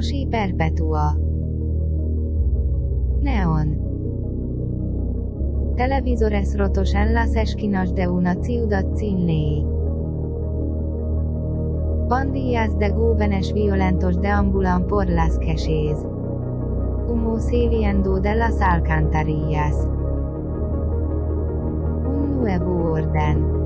Moshi Perpetua Neon Televisores rotos en las esquinas de una ciudad sin ley. Pandillas de jóvenes violentos deambulan por las calles. Humo saliendo de las alcantarillas. Un nuevo orden.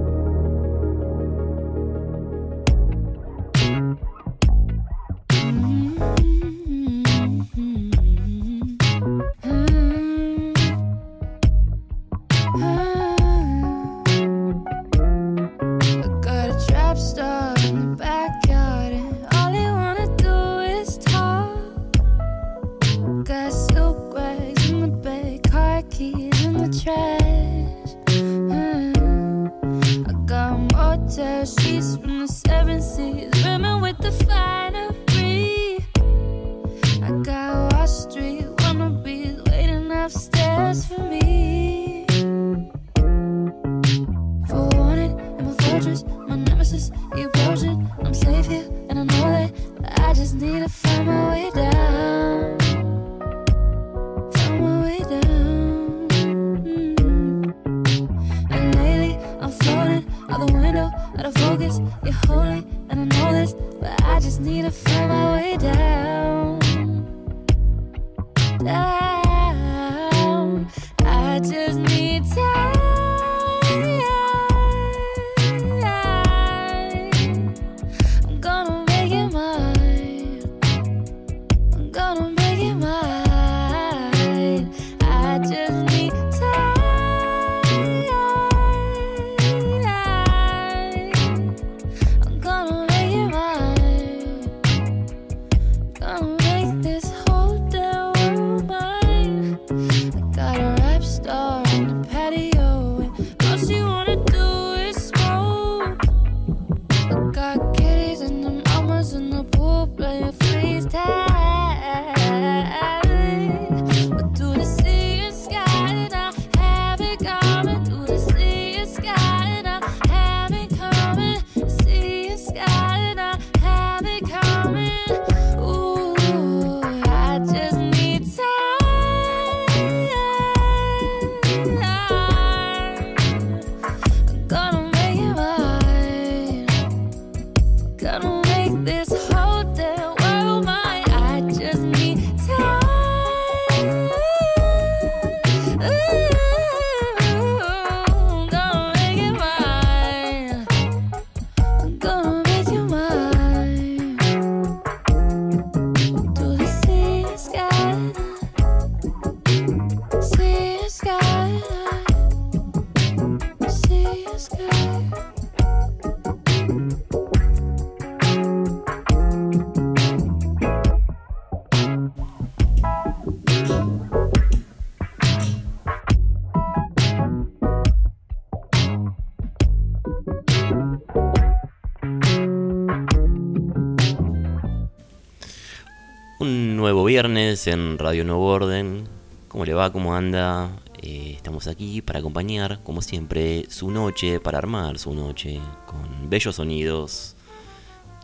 Viernes en Radio Nuevo Orden. ¿Cómo le va? ¿Cómo anda? Eh, estamos aquí para acompañar, como siempre, su noche, para armar su noche con bellos sonidos.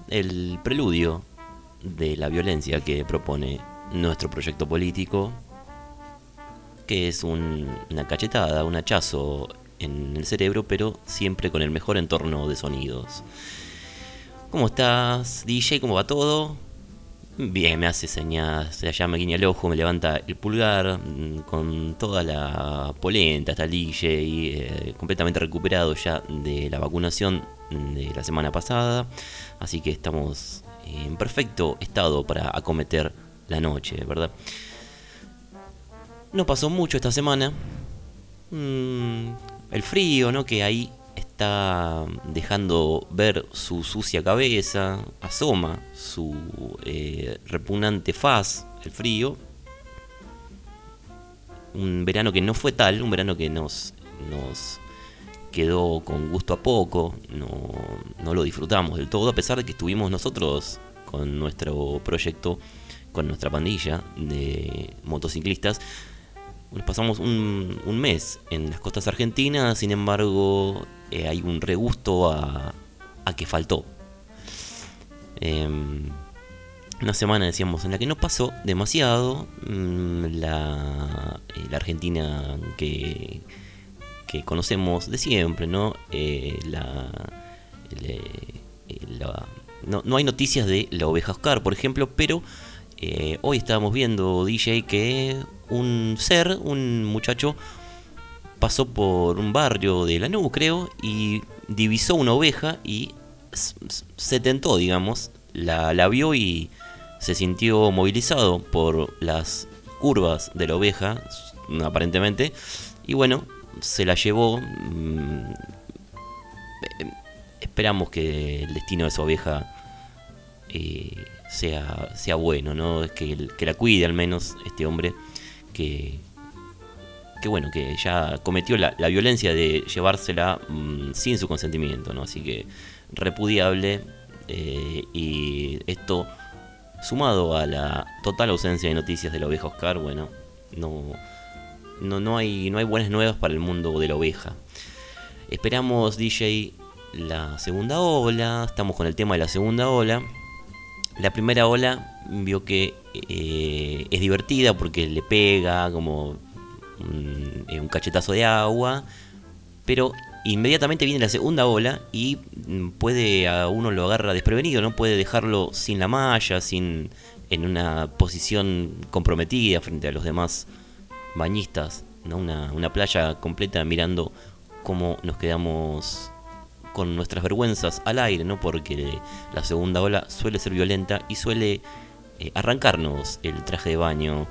El preludio de la violencia que propone nuestro proyecto político, que es un- una cachetada, un hachazo en el cerebro, pero siempre con el mejor entorno de sonidos. ¿Cómo estás, DJ? ¿Cómo va todo? Bien, me hace señas, se allá me guiña el ojo, me levanta el pulgar, mm, con toda la polenta, está el DJ, eh, completamente recuperado ya de la vacunación de la semana pasada, así que estamos en perfecto estado para acometer la noche, ¿verdad? No pasó mucho esta semana, Mm, el frío, ¿no? Que ahí está dejando ver su sucia cabeza, asoma su eh, repugnante faz, el frío. Un verano que no fue tal, un verano que nos, nos quedó con gusto a poco, no, no lo disfrutamos del todo, a pesar de que estuvimos nosotros con nuestro proyecto, con nuestra pandilla de motociclistas, nos pasamos un, un mes en las costas argentinas, sin embargo, eh, hay un regusto a, a que faltó. Em, una semana, decíamos, en la que no pasó demasiado. Mm, la, eh, la Argentina que, que conocemos de siempre, ¿no? Eh, la- no, no hay noticias de la oveja Oscar, por ejemplo, pero eh, hoy estábamos viendo, DJ, que un ser, un muchacho, pasó por un barrio de Lanús, creo, y divisó una oveja y se tentó, digamos, la, la vio y se sintió movilizado por las curvas de la oveja, s- aparentemente, y bueno, se la llevó. mm, eh, Esperamos que el destino de esa oveja eh, sea, sea bueno, ¿no? Que, que la cuide al menos este hombre que, bueno, que ya cometió la, la violencia de llevársela mm, sin su consentimiento, ¿no? Así que repudiable eh, y esto sumado a la total ausencia de noticias de la oveja Oscar, bueno, no, no, no, hay, no hay buenas nuevas para el mundo de la oveja. Esperamos, DJ, la segunda ola, estamos con el tema de la segunda ola. La primera ola vio que eh, es divertida porque le pega como un, eh, un cachetazo de agua, pero inmediatamente viene la segunda ola y mm, puede a uno lo agarra desprevenido, no puede dejarlo sin la malla, sin en una posición comprometida frente a los demás bañistas, ¿no? una, una playa completa mirando cómo nos quedamos con nuestras vergüenzas al aire, ¿no? Porque la segunda ola suele ser violenta y suele eh, arrancarnos el traje de baño.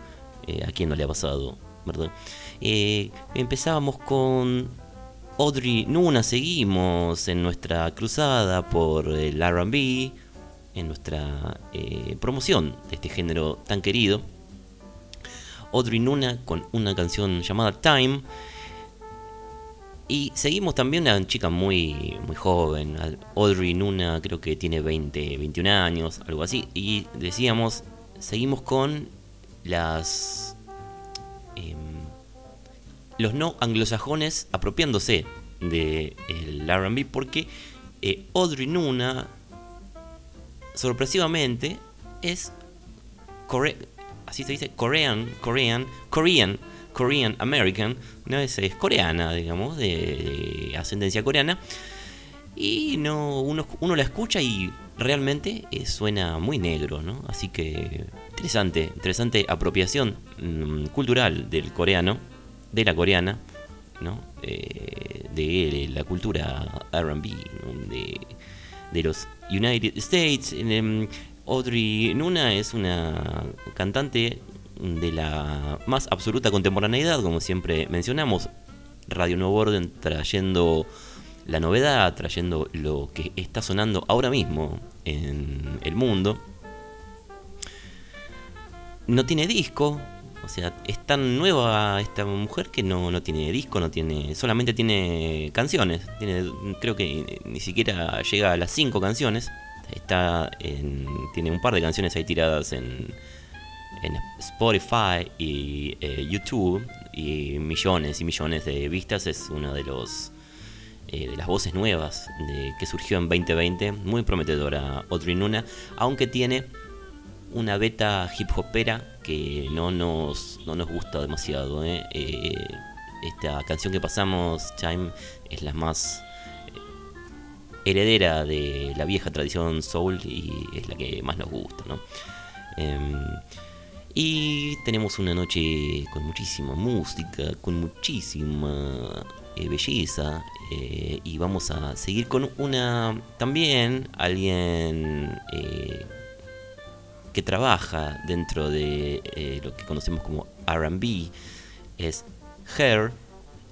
eh, a quien no le ha pasado, ¿verdad? Eh, empezábamos con Audrey Nuna, seguimos en nuestra cruzada por el RB, en nuestra eh, promoción de este género tan querido. Audrey Nuna con una canción llamada Time. Y seguimos también una chica muy, muy joven, Audrey Nuna creo que tiene 20, 21 años, algo así. Y decíamos, seguimos con las... em, los no anglosajones apropiándose del RB porque eh, Audrey Nuna sorpresivamente es core- así se dice Korean Korean Korean Korean American no es, es coreana digamos de, de ascendencia coreana y no uno, uno la escucha y realmente eh, suena muy negro no así que interesante interesante apropiación mm, cultural del coreano de la coreana ¿no? Eh, de la cultura R&B de, de los United States. Em, Audrey Nuna es una cantante de la más absoluta contemporaneidad, como siempre mencionamos. Radio Nuevo Orden trayendo la novedad, trayendo lo que está sonando ahora mismo en el mundo. No tiene disco, o sea, es tan nueva esta mujer que no, no tiene disco, no tiene, solamente tiene canciones. Tiene, creo que ni siquiera llega a las cinco canciones. Está en, tiene un par de canciones ahí tiradas en, en Spotify y eh, YouTube y millones y millones de vistas. Es una de los eh, de las voces nuevas que surgió en 2020, muy prometedora Audrey Nuna, aunque tiene una beta hip hopera que no nos, no nos gusta demasiado. ¿eh? Esta canción que pasamos, Time, es la más heredera de la vieja tradición soul y es la que más nos gusta. ¿no? Y tenemos una noche con muchísima música, con muchísima eh, belleza. eh, y vamos a seguir con una también alguien eh, que trabaja dentro de lo que conocemos como RB. Es Her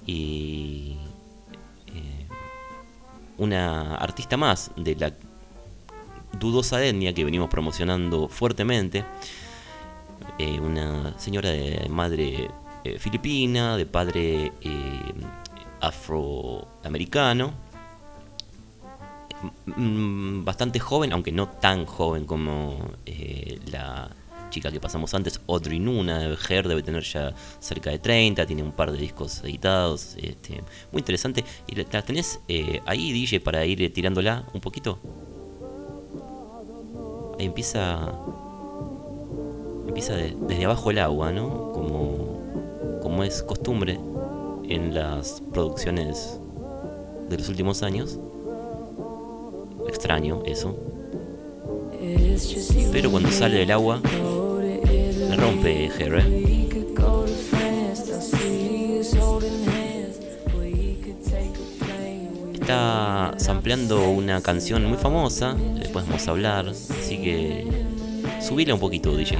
y una artista más de la dudosa etnia que venimos promocionando fuertemente. Eh, una señora de madre eh, filipina, de padre eh, afroamericano, mm, bastante joven, aunque no tan joven como la chica que pasamos antes, Audrey Nuna, Her debe tener ya cerca de 30, tiene un par de discos editados, este, muy interesante. ¿Y la tenés eh, ahí, DJ, para ir tirándola un poquito? Ahí empieza empieza desde abajo el agua, ¿no? Como, como es costumbre en las producciones de los últimos años. Extraño eso. Pero cuando sale del agua, le rompe Harry. Está sampleando una canción muy famosa, después vamos a hablar, así que subile un poquito, DJ.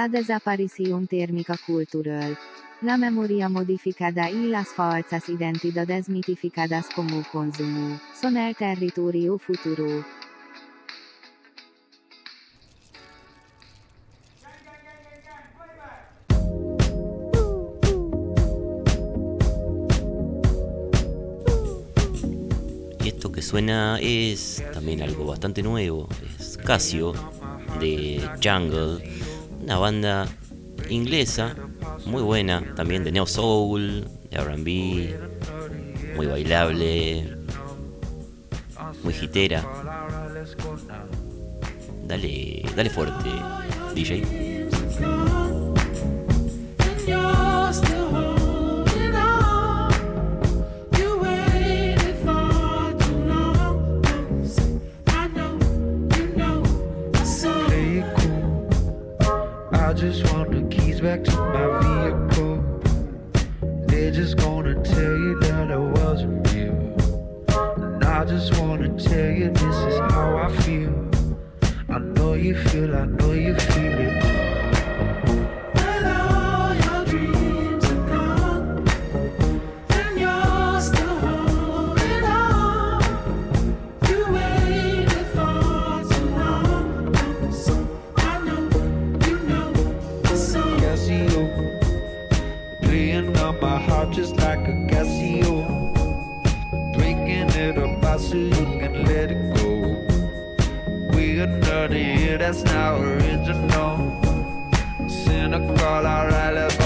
La desaparición térmica cultural. La memoria modificada y las falsas identidades mitificadas como consumo son el territorio futuro. Y esto que suena es también algo bastante nuevo, es Casio de Jungle, una banda inglesa muy buena, también de neo soul, de R&B, muy bailable, muy hitera. Dale, dale fuerte, DJ. I just want the keys back to my vehicle. They're just gonna tell you that I wasn't real. And I just wanna tell you this is how I feel. I know you feel, I know you feel it. Just like a Casio, breaking it apart so you can let it go. We another year that's not original. Cynical, I write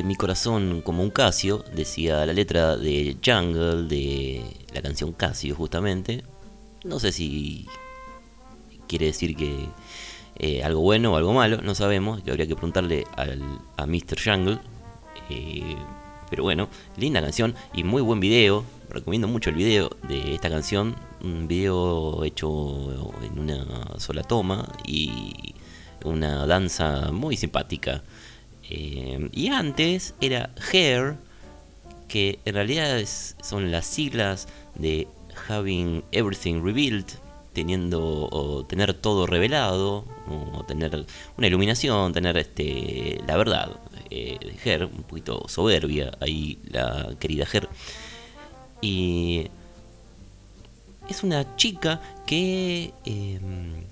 Mi corazón como un Casio, decía la letra de Jungle, de la canción Casio justamente. No sé si quiere decir que eh, algo bueno o algo malo, no sabemos, que habría que preguntarle al, a Mr. Jungle. Eh, pero bueno, linda canción y muy buen video. Recomiendo mucho el video de esta canción. Un video hecho en una sola toma y una danza muy simpática. Eh, y antes era Hair, que en realidad son las siglas de Having Everything Revealed, teniendo o tener todo revelado, o tener una iluminación, tener este la verdad. Eh, Her, un poquito soberbia ahí la querida Her. Y es una chica que em,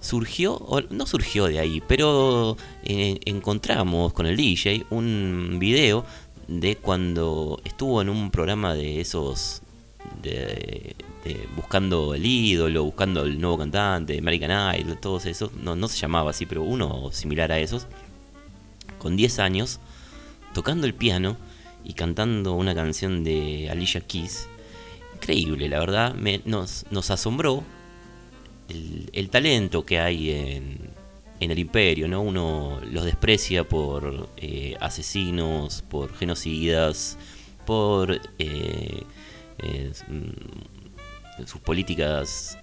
surgió, no surgió de ahí, pero eh, encontramos con el DJ un video de cuando estuvo en un programa de esos de, buscando el ídolo, buscando el nuevo cantante, American Idol, todos esos, no, no se llamaba así, pero uno similar a esos, con 10 años, tocando el piano y cantando una canción de Alicia Keys. Increíble, la verdad, me, nos, nos asombró el, talento que hay en, en, el imperio, ¿no? Uno los desprecia por eh, asesinos, por genocidas, por eh, eh, mm, sus políticas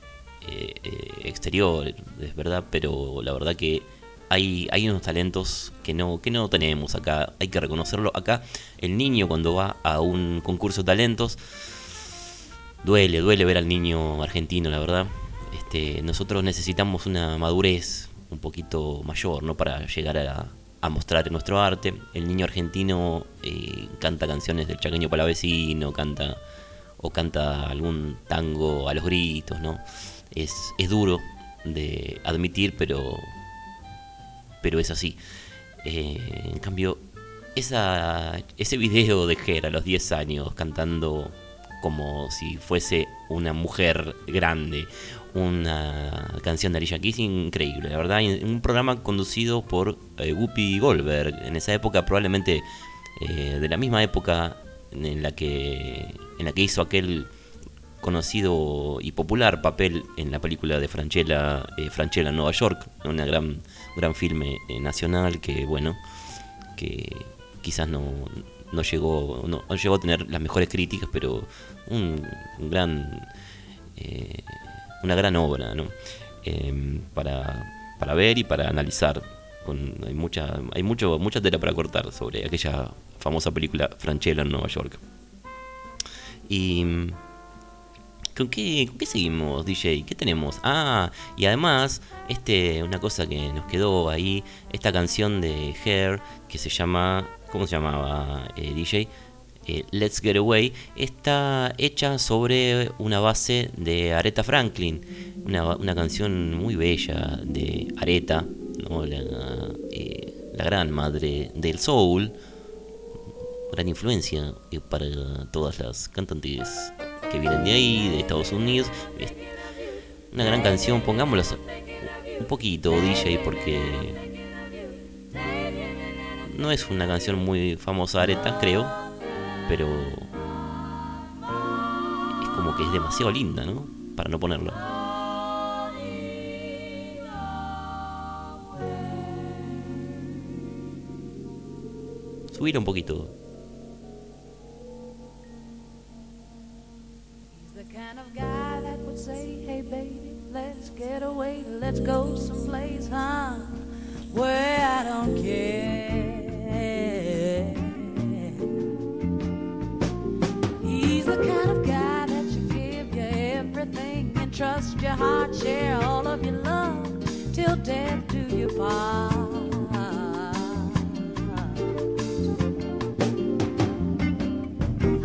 exteriores, es verdad, pero la verdad que hay, hay unos talentos que no, que no tenemos acá, hay que reconocerlo. Acá el niño cuando va a un concurso de talentos, duele, duele ver al niño argentino, la verdad. Este, nosotros necesitamos una madurez un poquito mayor, ¿no? Para llegar a, a mostrar nuestro arte. El niño argentino eh, canta canciones del chaqueño palavecino, canta o canta algún tango a los gritos, ¿no? Es, es duro de admitir, pero, pero es así. Eh, en cambio, ese video de Ger a los 10 años cantando como si fuese una mujer grande, una canción de Alicia Keys increíble, la verdad, un programa conducido por eh, Whoopi Goldberg, en esa época probablemente eh, de la misma época en la que en la que hizo aquel conocido y popular papel en la película de Franchella, eh, Franchella Nueva York, una gran gran filme nacional que bueno, que quizás no, no llegó no, llegó a tener las mejores críticas, pero un, gran eh, una gran obra ¿no? Em, para, para ver y para analizar con, hay mucha hay mucho mucha tela para cortar sobre aquella famosa película Franchella en Nueva York y ¿Con qué, ¿Con qué seguimos, DJ? ¿Qué tenemos? Ah, y además, este, una cosa que nos quedó ahí, esta canción de Hair que se llama, ¿cómo se llamaba, eh, DJ? Eh, Let's Get Away, está hecha sobre una base de Aretha Franklin, una, canción muy bella de Aretha, eh, la, gran madre del soul, gran influencia para todas las cantantes que vienen de ahí, de Estados Unidos. una gran canción, pongámosla un poquito, DJ, porque no es una canción muy famosa Areta, creo, pero es como que es demasiado linda, ¿no? Para no ponerla. Subir un poquito. get away, let's go someplace, huh? Where I don't care. Trust your heart, share all of your love till death do you part.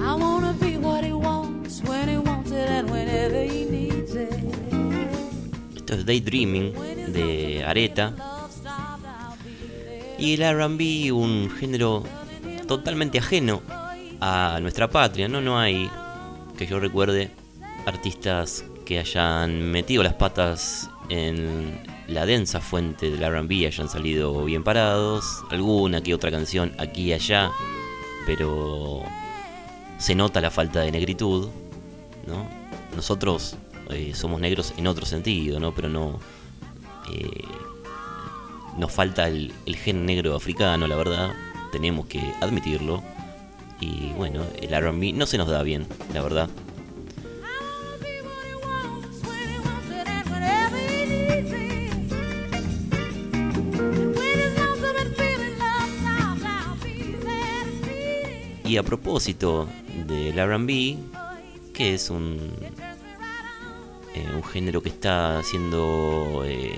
I wanna be what he wants when he wants it and whenever he needs it. Esto es Daydreaming de Areta. Y el RB, un género totalmente ajeno a nuestra patria, ¿no? No hay, que yo recuerde, artistas que hayan metido las patas en, la densa fuente del RB hayan salido bien parados, alguna que otra canción aquí y allá, pero se nota la falta de negritud, ¿no? Nosotros eh, somos negros en otro sentido, ¿no? Pero no... Eh, nos falta el, el gen negro africano, la verdad, tenemos que admitirlo. Y bueno, el RB no se nos da bien, la verdad. A propósito del RB, que es un, eh, un género que está siendo eh,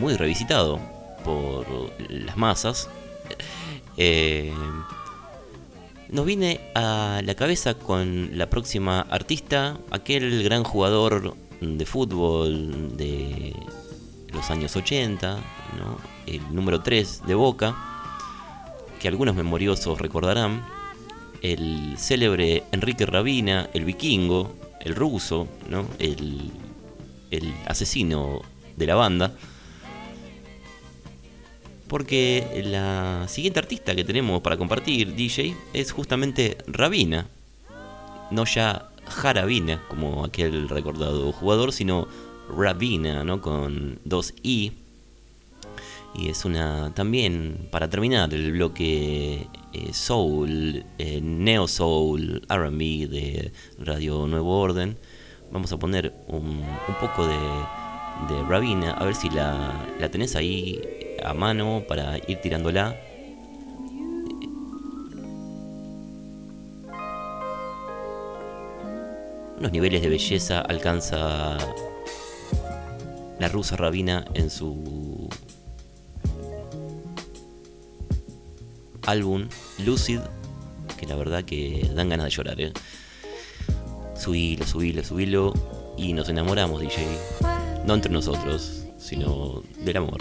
muy revisitado por las masas, eh, nos viene a la cabeza con la próxima artista, aquel gran jugador de fútbol de los años 80, ¿no? el número 3 de Boca, que algunos memoriosos recordarán, el célebre Enrique Rabina, el vikingo, el ruso, ¿no? el, el asesino de la banda. Porque la siguiente artista que tenemos para compartir, DJ, es justamente Rabina. No ya Jarabina, como aquel recordado jugador, sino Rabina, ¿no? Con dos I. Y es una también, para terminar el bloque eh, Soul, eh, Neo Soul, RB de Radio Nuevo Orden, vamos a poner un, poco de, de Rabina, a ver si la, la tenés ahí a mano para ir tirándola. Unos niveles de belleza alcanza la rusa Rabina en su álbum Lucid, que la verdad que dan ganas de llorar, ¿eh? Subilo, subilo, subilo y nos enamoramos, DJ. No entre nosotros, sino del amor.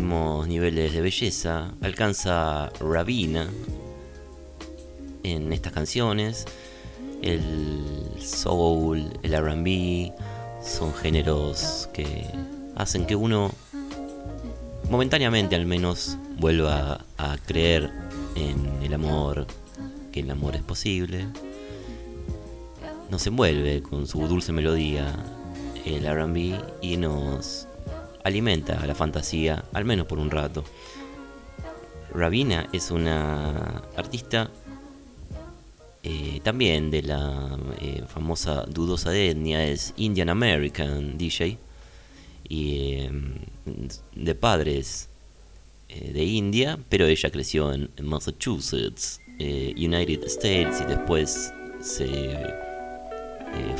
Niveles de belleza alcanza Ravina en estas canciones. El soul, el RB son géneros que hacen que uno momentáneamente al menos vuelva a creer en el amor, que el amor es posible. Nos envuelve con su dulce melodía el RB y nos alimenta la fantasía, al menos por un rato. Ravina es una artista eh, también de la eh, famosa dudosa de etnia, es Indian American DJ y em, de padres eh, de India, pero ella creció en, Massachusetts, United States y después se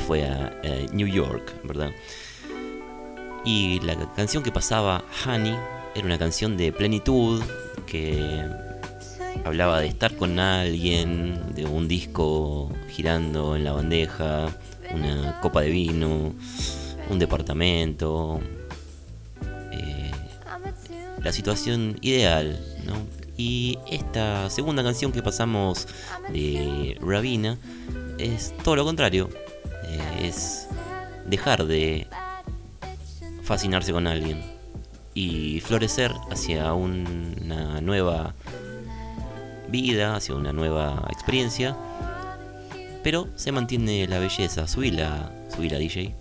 fue a New York, ¿verdad? Y la canción que pasaba, Honey, era una canción de plenitud que hablaba de estar con alguien, de un disco girando en la bandeja, una copa de vino, un departamento. Eh, la situación ideal, ¿no? Y esta segunda canción que pasamos de Ravina es todo lo contrario. Eh, es dejar de fascinarse con alguien y florecer hacia una nueva vida, hacia una nueva experiencia, pero se mantiene la belleza. Subila, subila DJ.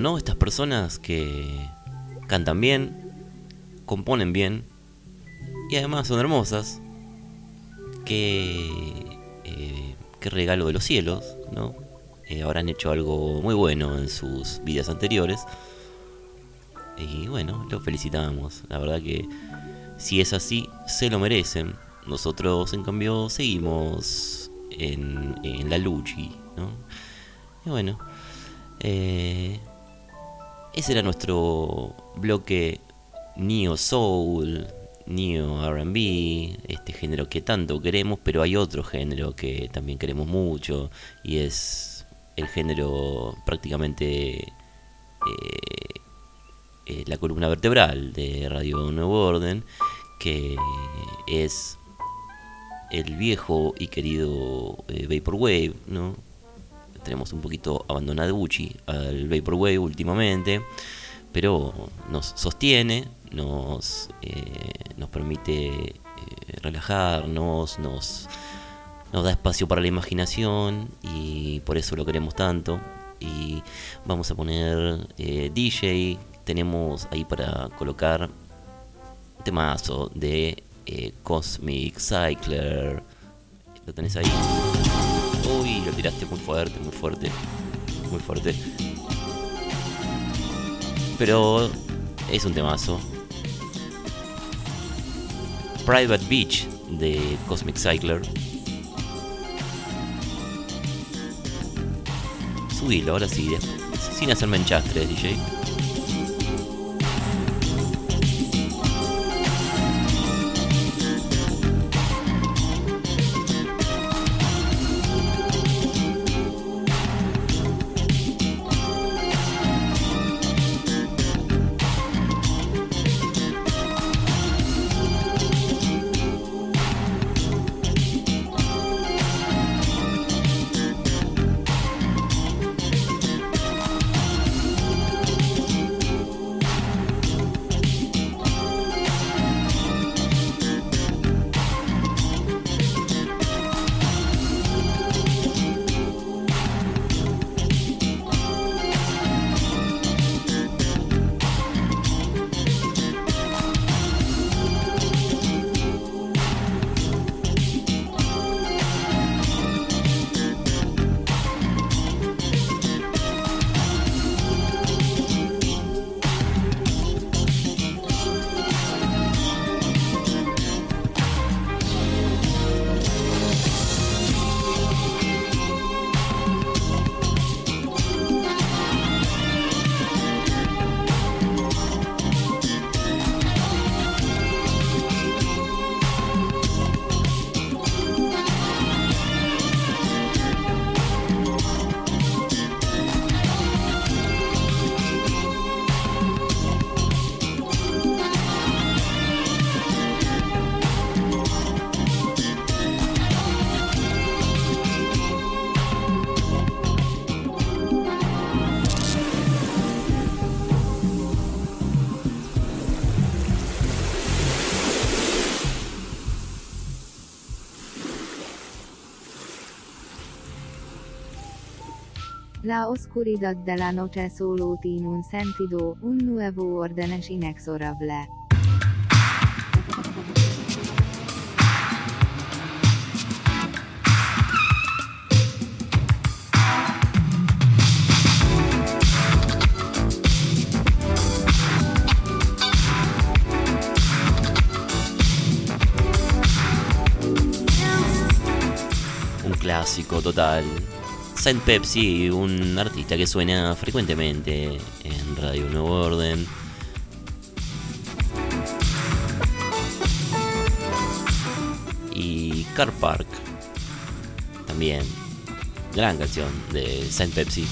¿No? Estas personas que cantan bien, componen bien y además son hermosas. Que, eh, qué regalo de los cielos, ¿no? Eh, habrán hecho algo muy bueno en sus vidas anteriores. Y bueno, los felicitamos. La verdad que si es así, se lo merecen. Nosotros, en cambio, seguimos en, en la lucha, ¿no? Y bueno, eh, ese era nuestro bloque Neo Soul, Neo RB, este género que tanto queremos, pero hay otro género que también queremos mucho y es el género prácticamente eh, eh, la columna vertebral de Radio Nuevo Orden, que es el viejo y querido eh, Vaporwave, ¿no? Tenemos un poquito abandonado Gucci al Vaporwave últimamente, pero nos sostiene, nos, eh, nos permite eh, relajarnos, nos, nos da espacio para la imaginación y por eso lo queremos tanto. Y vamos a poner eh, DJ, tenemos ahí para colocar temazo de Cosmic Cycler. Lo tenés ahí. Uy, lo tiraste muy fuerte, muy fuerte. Muy fuerte. Pero es un temazo. Private Beach de Cosmic Cycler. Subilo, ahora sí, sin hacerme enchastre, DJ. La oscuridad de la noche solo tiene un sentido, un nuevo orden es inexorable. un clásico total. Saint Pepsi, un artista que suena frecuentemente en Radio Nuevo Orden. Y Car Park, también. Gran canción de Saint Pepsi.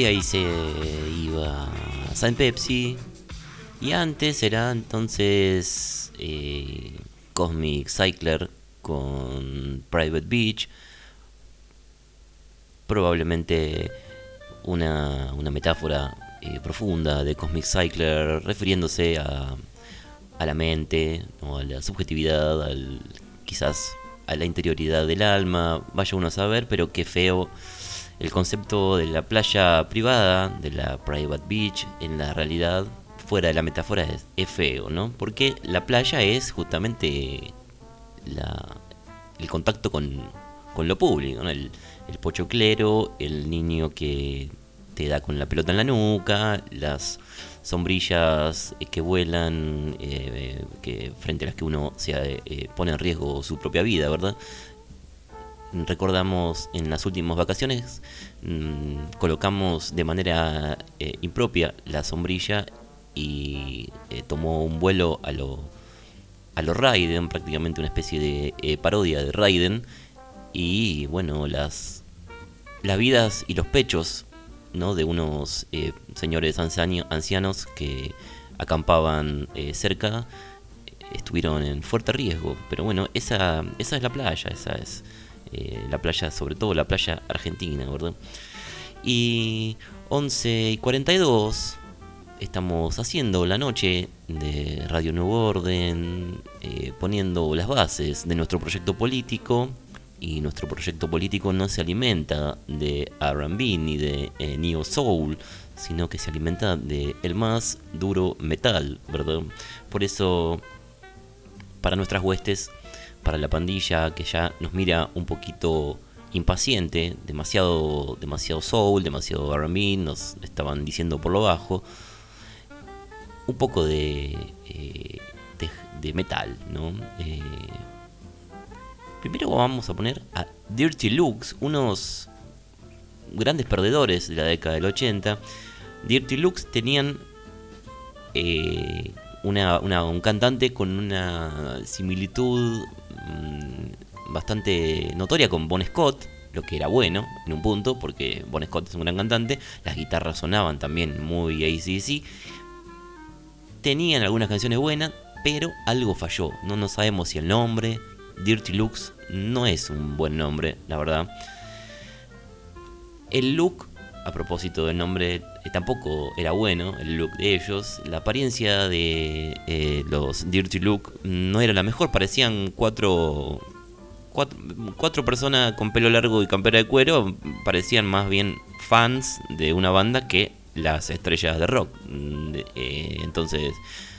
Y ahí se iba Saint Pepsi. Y antes era entonces eh, Cosmic Cycler con Private Beach. Probablemente una, una metáfora eh, profunda de Cosmic Cycler refiriéndose a, a la mente, o a la subjetividad, al, quizás a la interioridad del alma. Vaya uno a saber, pero qué feo el concepto de la playa privada, de la private beach, en la realidad, fuera de la metáfora, es, feo, ¿no? Porque la playa es justamente el contacto con, con lo público, ¿no? El, el pochoclero, el niño que te da con la pelota en la nuca, las sombrillas que vuelan, eh, que frente a las que uno se eh, pone en riesgo su propia vida, ¿verdad? Recordamos en las últimas vacaciones, mm, colocamos de manera eh, impropia la sombrilla y eh, tomó un vuelo a lo, a lo Raiden, prácticamente una especie de eh, parodia de Raiden. Y bueno, las, las vidas y los pechos ¿no? de unos señores ancianos que acampaban cerca estuvieron en fuerte riesgo. Pero bueno, esa, esa es la playa, esa es eh, la playa, sobre todo la playa argentina, ¿verdad? Y 11 y 42 estamos haciendo la noche de Radio Nuevo Orden, eh, poniendo las bases de nuestro proyecto político. Y nuestro proyecto político no se alimenta de RB ni de eh, Neo Soul, sino que se alimenta de el más duro metal, ¿verdad? Por eso, para nuestras huestes, para la pandilla que ya nos mira un poquito impaciente, demasiado, demasiado soul, demasiado R&B, nos estaban diciendo por lo bajo, un poco de, eh, de, metal, ¿no? Eh, primero vamos a poner a Dirty Looks, unos grandes perdedores de la década del 80. Dirty Looks tenían eh, una, un cantante con una similitud Mm, bastante notoria con Bon Scott, lo que era bueno en un punto, porque Bon Scott es un gran cantante, las guitarras sonaban también muy ACDC, tenían algunas canciones buenas, pero algo falló, no, no sabemos si el nombre, Dirty Looks, no es un buen nombre, la verdad. El look, a propósito del nombre, eh, tampoco era bueno, el look de ellos. La apariencia de eh, los Dirty Look no era la mejor, parecían cuatro, cuatro, personas con pelo largo y campera de cuero, parecían más bien fans de una banda que las estrellas de rock. Mm, eh, entonces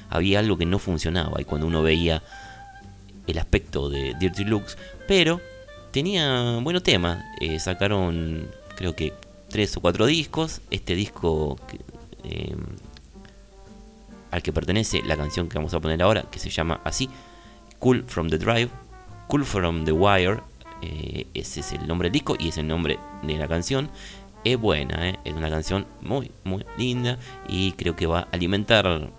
había algo que no funcionaba y cuando uno veía el aspecto de Dirty Looks, pero tenía buenos temas. Sacaron, creo que, tres o cuatro discos. Este disco eh, al que pertenece la canción que vamos a poner ahora, que se llama así, Cool from the Drive, Cool from the Wire, eh, ese es el nombre del disco y es el nombre de la canción. Es buena, es una canción muy, muy linda y creo que va a alimentar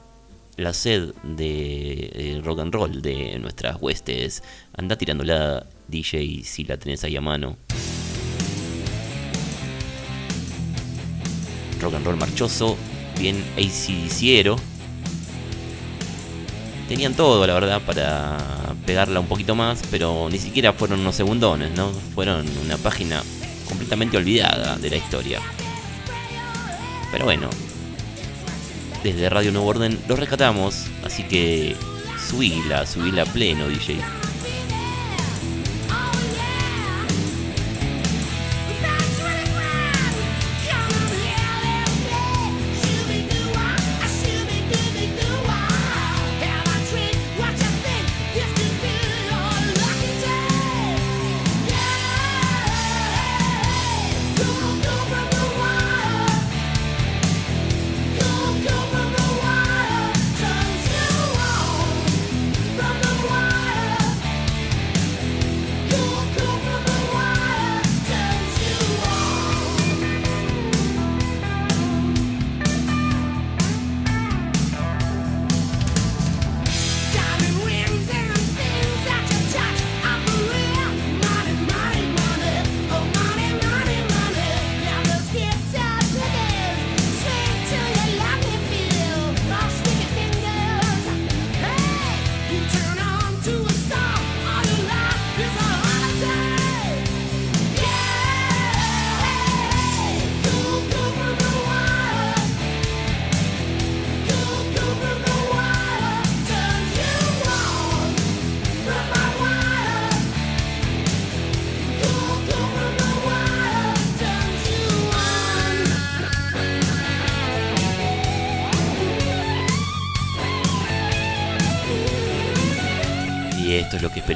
la sed de rock and roll de nuestras huestes. Anda tirándola, DJ, si la tenés ahí a mano. Rock and roll marchoso, bien ACDCero. Tenían todo, la verdad, para pegarla un poquito más, pero ni siquiera fueron unos segundones, ¿no? Fueron una página completamente olvidada de la historia. Pero bueno, desde Radio Nuevo Orden lo rescatamos, así que subila, subila pleno, DJ.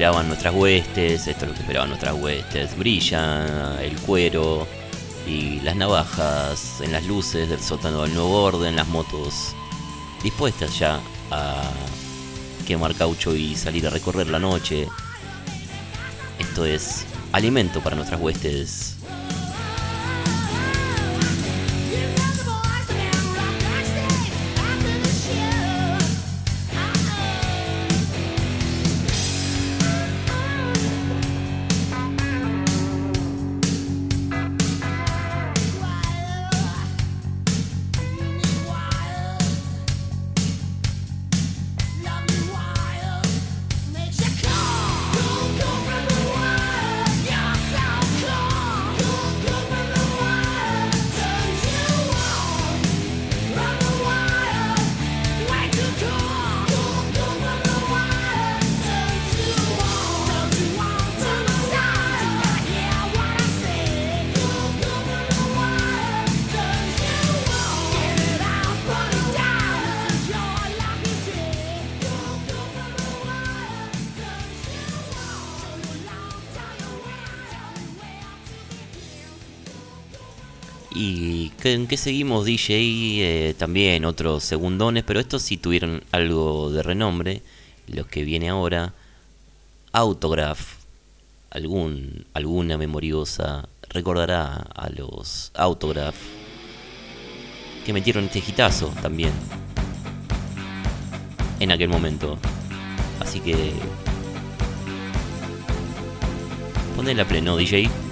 Esperaban nuestras huestes, esto es lo que esperaban nuestras huestes. Brilla el cuero y las navajas en las luces del sótano del nuevo orden, las motos dispuestas ya a quemar caucho y salir a recorrer la noche. Esto es alimento para nuestras huestes en qué seguimos DJ, eh, también otros segundones, pero estos sí tuvieron algo de renombre. Los que viene ahora, Autograph, algún, alguna memoriosa recordará a los Autograph que metieron este hitazo también en aquel momento. Así que ponela pleno, DJ.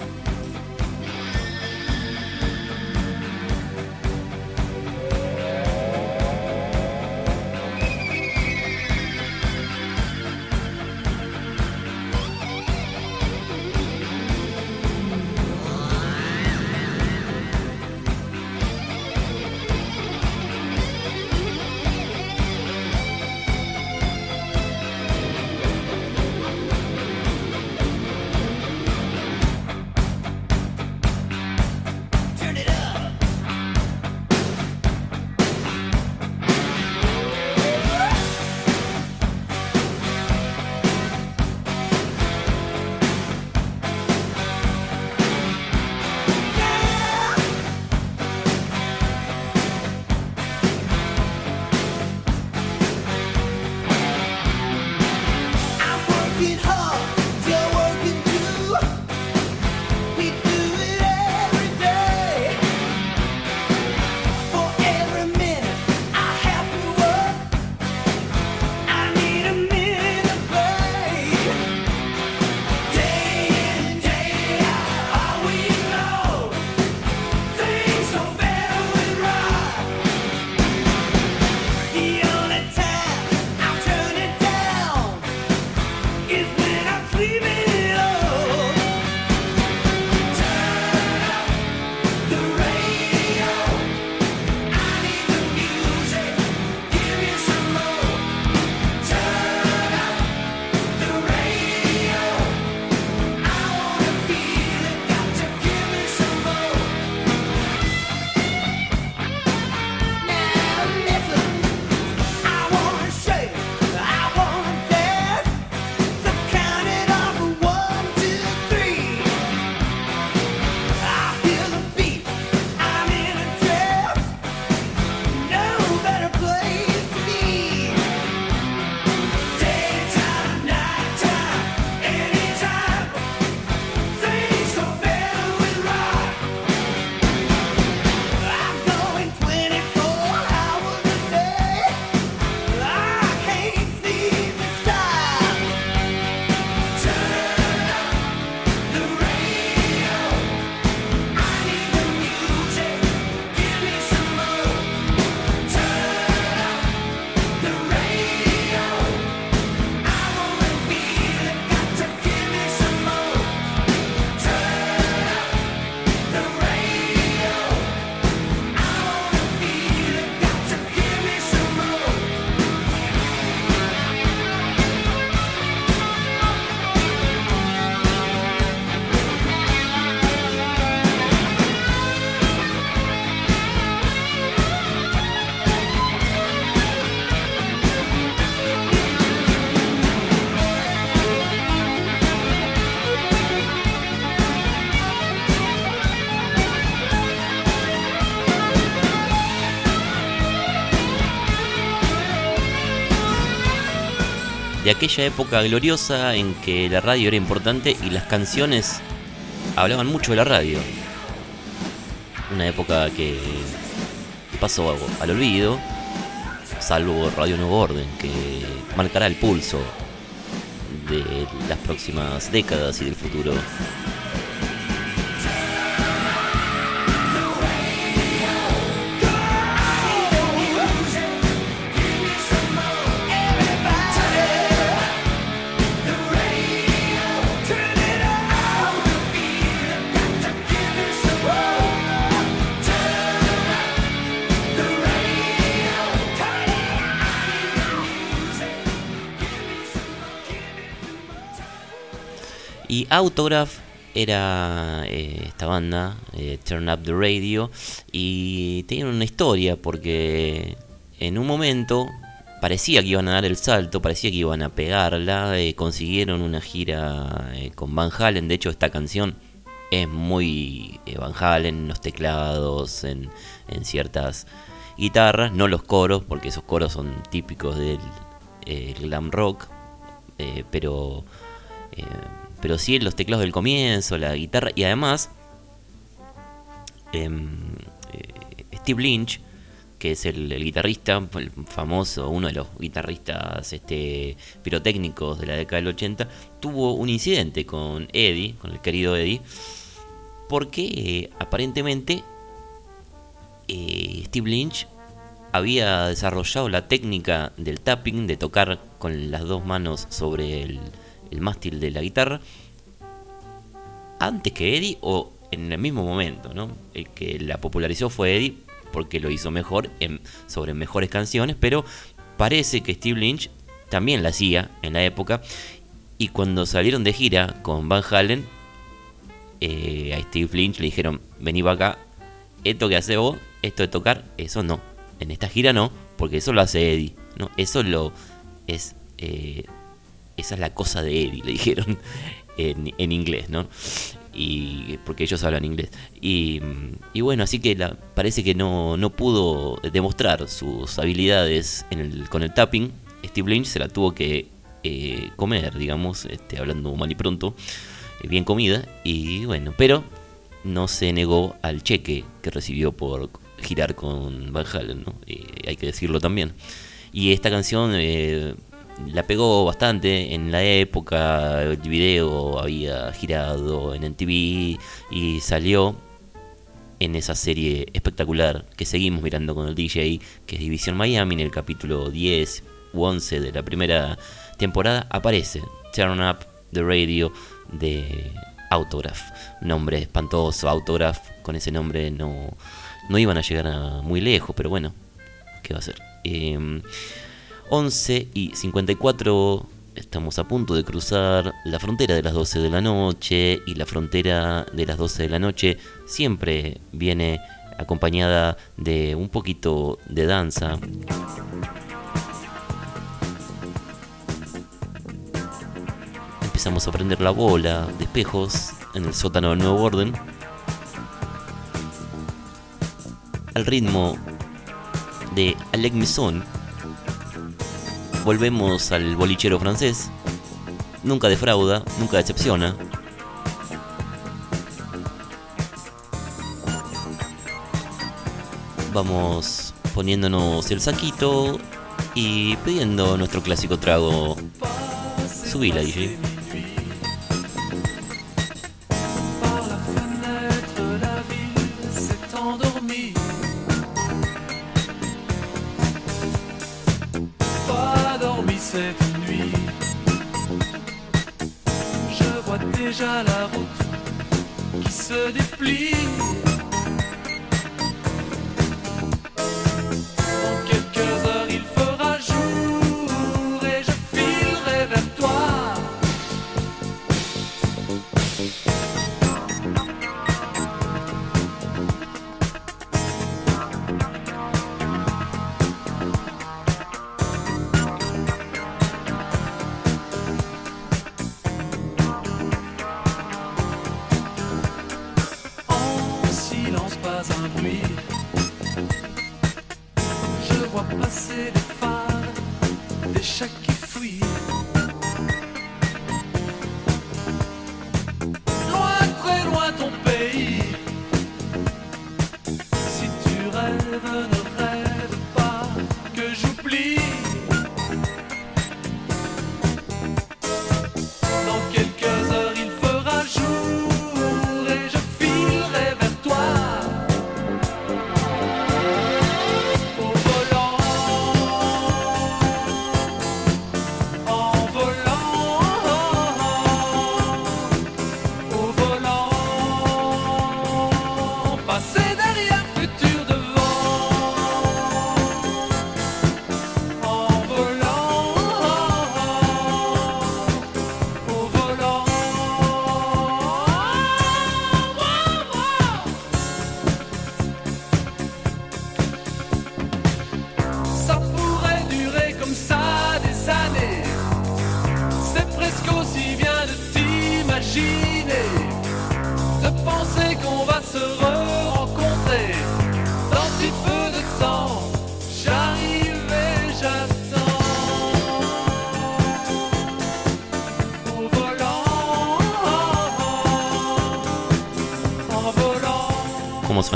De aquella época gloriosa en que la radio era importante y las canciones hablaban mucho de la radio. Una época que pasó al olvido, salvo Radio Nuevo Orden, que marcará el pulso de las próximas décadas y del futuro. Autograph era eh, esta banda, eh, Turn Up the Radio, y tenían una historia porque en un momento parecía que iban a dar el salto, parecía que iban a pegarla, eh, consiguieron una gira con Van Halen, de hecho esta canción es muy Van Halen, en los teclados, en, en ciertas guitarras, no los coros, porque esos coros son típicos del glam rock, pero, pero sí los teclados del comienzo, la guitarra, y además em, eh, Steve Lynch, que es el, guitarrista, famoso, uno de los guitarristas este, pirotécnicos de la década del 80, tuvo un incidente con Eddie, con el querido Eddie, porque eh, aparentemente eh, Steve Lynch había desarrollado la técnica del tapping, de tocar con las dos manos sobre el, el mástil de la guitarra, antes que Eddie o en el mismo momento, ¿no? El que la popularizó fue Eddie porque lo hizo mejor sobre mejores canciones, pero parece que Steve Lynch también la hacía en la época y cuando salieron de gira con Van Halen, eh, a Steve Lynch le dijeron, vení acá, esto que hace vos, esto de tocar, eso no, en esta gira no, porque eso lo hace Eddie, ¿no? Eso lo es, eh, esa es la cosa de Eddie, le dijeron en, inglés, ¿no? y porque ellos hablan inglés. Y, bueno, así que parece que no, no pudo demostrar sus habilidades con el tapping. Steve Lynch se la tuvo que eh, comer, digamos, este, hablando mal y pronto, eh, bien comida, y bueno, pero no se negó al cheque que recibió por girar con Van Halen, ¿no? Eh, hay que decirlo también. Y esta canción la pegó bastante en la época, el video había girado en MTV y salió en esa serie espectacular que seguimos mirando con el DJ, que es División Miami, en el capítulo 10 u 11 de la primera temporada, aparece Turn Up the Radio de Autograph. Nombre espantoso, Autograph, con ese nombre no, no iban a llegar a muy lejos, pero bueno, ¿qué va a ser? Eh, 11 y 54 estamos a punto de cruzar la frontera de las 12 de la noche y la frontera de las 12 de la noche siempre viene acompañada de un poquito de danza. Empezamos a prender la bola de espejos en el sótano del nuevo orden. Al ritmo de Alec Misson volvemos al bolichero francés. Nunca defrauda, nunca decepciona. Vamos poniéndonos el saquito y pidiendo nuestro clásico trago. Subí la DJ. Se déplie.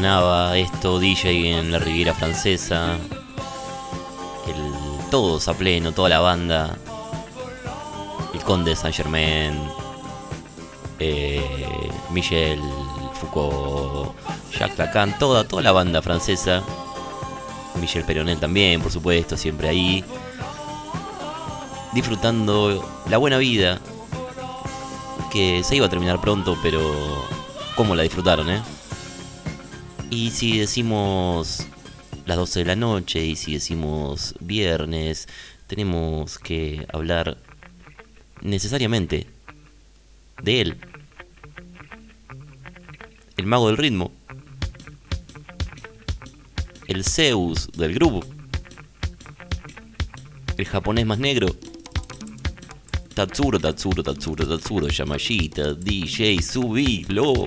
Esto DJ en la Riviera Francesa. El, todos a pleno, toda la banda. El Conde Saint Germain. eh, Michel Foucault. Jacques Lacan. Toda, toda la banda francesa. Michel Peronel también, por supuesto, siempre ahí. Disfrutando la buena vida. Que se iba a terminar pronto, pero. ¿Cómo la disfrutaron, eh? Y si decimos las 12 de la noche y si decimos viernes, tenemos que hablar necesariamente de él. El mago del ritmo. El Zeus del grupo. El japonés más negro. Tatsuro, Tatsuro, Tatsuro, Tatsuro, Yamashita, DJ, subilo.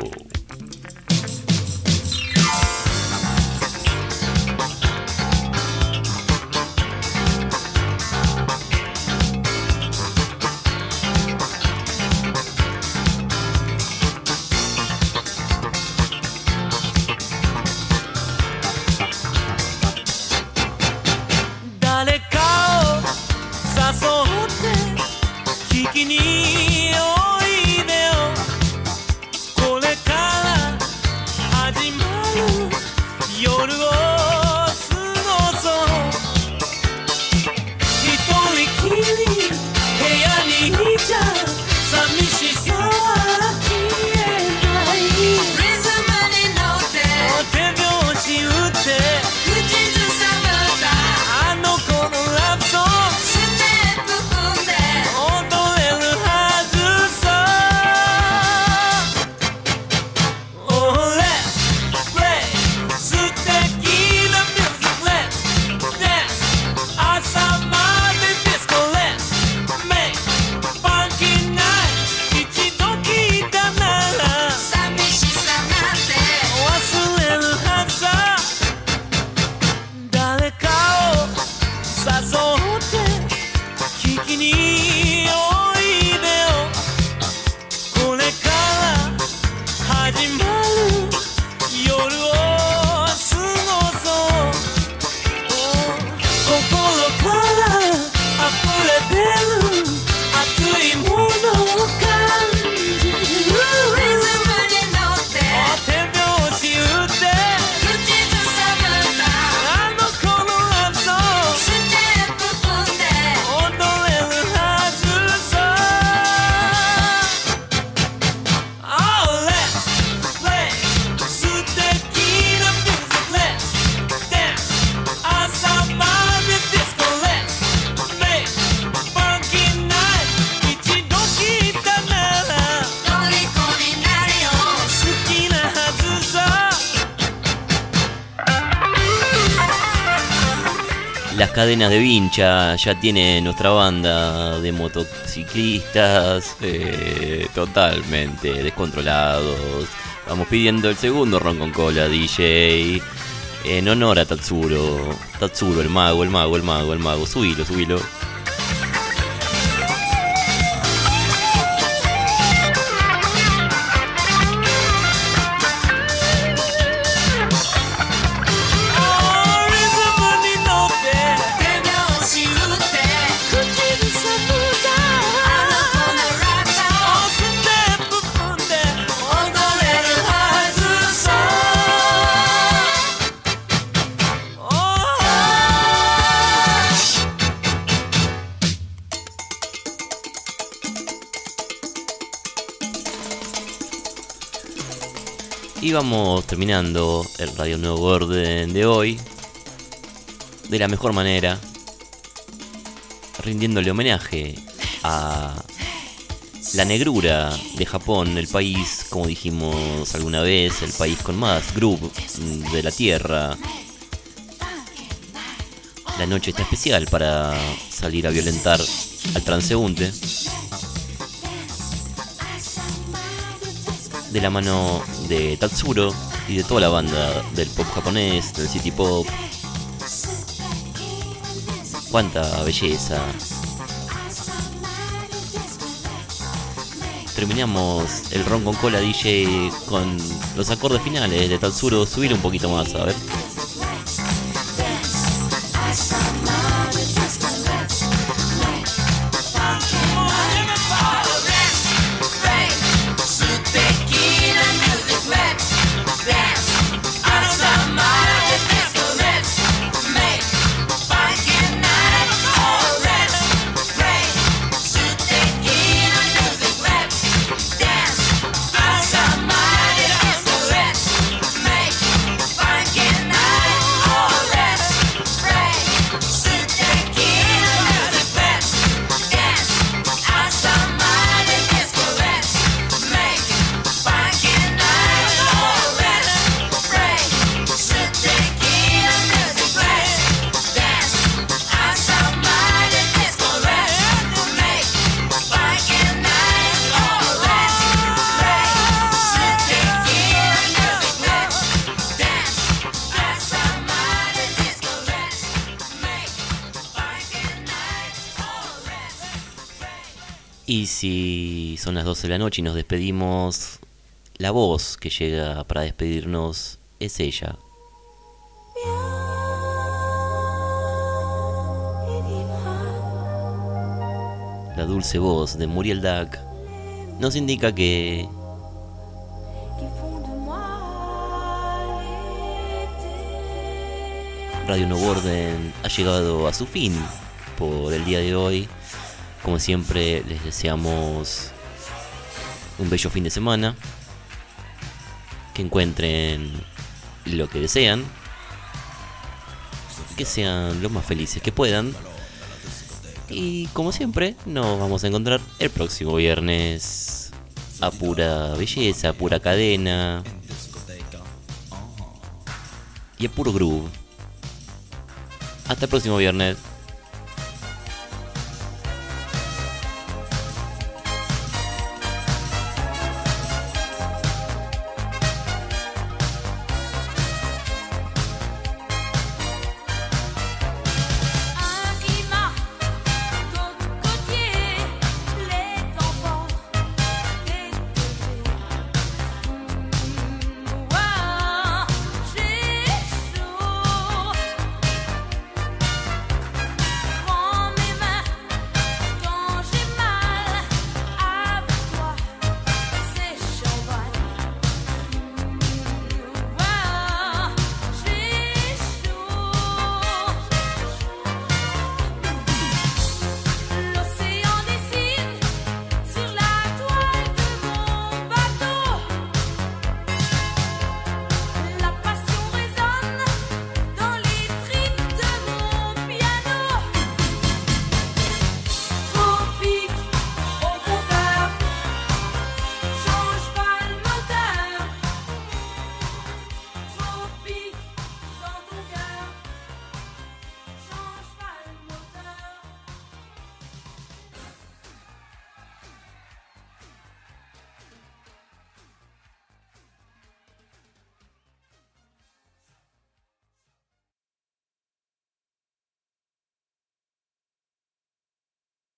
Cadenas de vincha ya tiene nuestra banda de motociclistas eh, totalmente descontrolados. Vamos pidiendo el segundo ron con cola, DJ. En honor a Tatsuro. Tatsuro, el mago, el mago, el mago, el mago. Subilo, subilo. Vamos terminando el Radio Nuevo Orden de hoy de la mejor manera, rindiéndole homenaje a la negrura de Japón, el país, como dijimos alguna vez, el país con más groove de la Tierra. La noche está especial para salir a violentar al transeúnte. De la mano de Tatsuro y de toda la banda del pop japonés, del city pop. Cuánta belleza. Terminamos el ron con cola DJ con los acordes finales de Tatsuro. Subir un poquito más, a ver. De la noche y nos despedimos, la voz que llega para despedirnos es ella. La dulce voz de Muriel Dac nos indica que Radio No Borden ha llegado a su fin por el día de hoy. Como siempre, les deseamos un bello fin de semana. Que encuentren lo que desean. Que sean los más felices que puedan. Y como siempre, nos vamos a encontrar el próximo viernes. A pura belleza, a pura cadena. Y a puro groove. Hasta el próximo viernes.